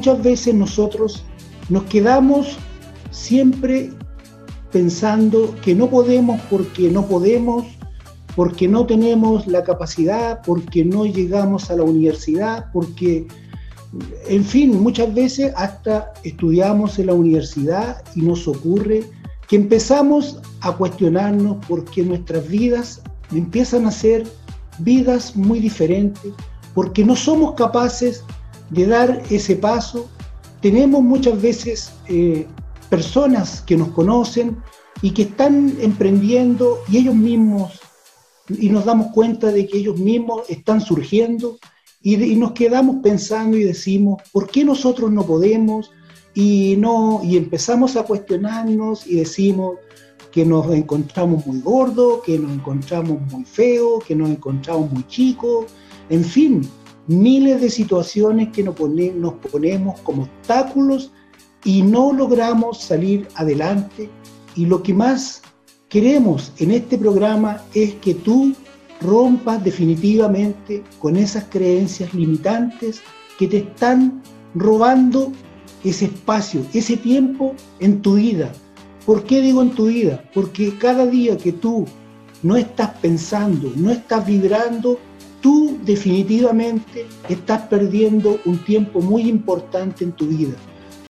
muchas veces nosotros nos quedamos siempre pensando que no podemos porque no podemos, porque no tenemos la capacidad, porque no llegamos a la universidad, porque, en fin, muchas veces hasta estudiamos en la universidad y nos ocurre que empezamos a cuestionarnos porque nuestras vidas empiezan a ser vidas muy diferentes, porque no somos capaces de dar ese paso. Tenemos muchas veces eh, personas que nos conocen y que están emprendiendo y ellos mismos, y nos damos cuenta de que ellos mismos están surgiendo y, nos quedamos pensando y decimos, ¿por qué nosotros no podemos? Y, no, y empezamos a cuestionarnos y decimos que nos encontramos muy gordos, que nos encontramos muy feos, que nos encontramos muy chicos, en fin, miles de situaciones que nos, ponemos como obstáculos y no logramos salir adelante. Y lo que más queremos en este programa es que tú rompas definitivamente con esas creencias limitantes que te están robando ese espacio, ese tiempo en tu vida. ¿Por qué digo en tu vida? Porque cada día que tú no estás pensando, no estás vibrando, tú definitivamente estás perdiendo un tiempo muy importante en tu vida.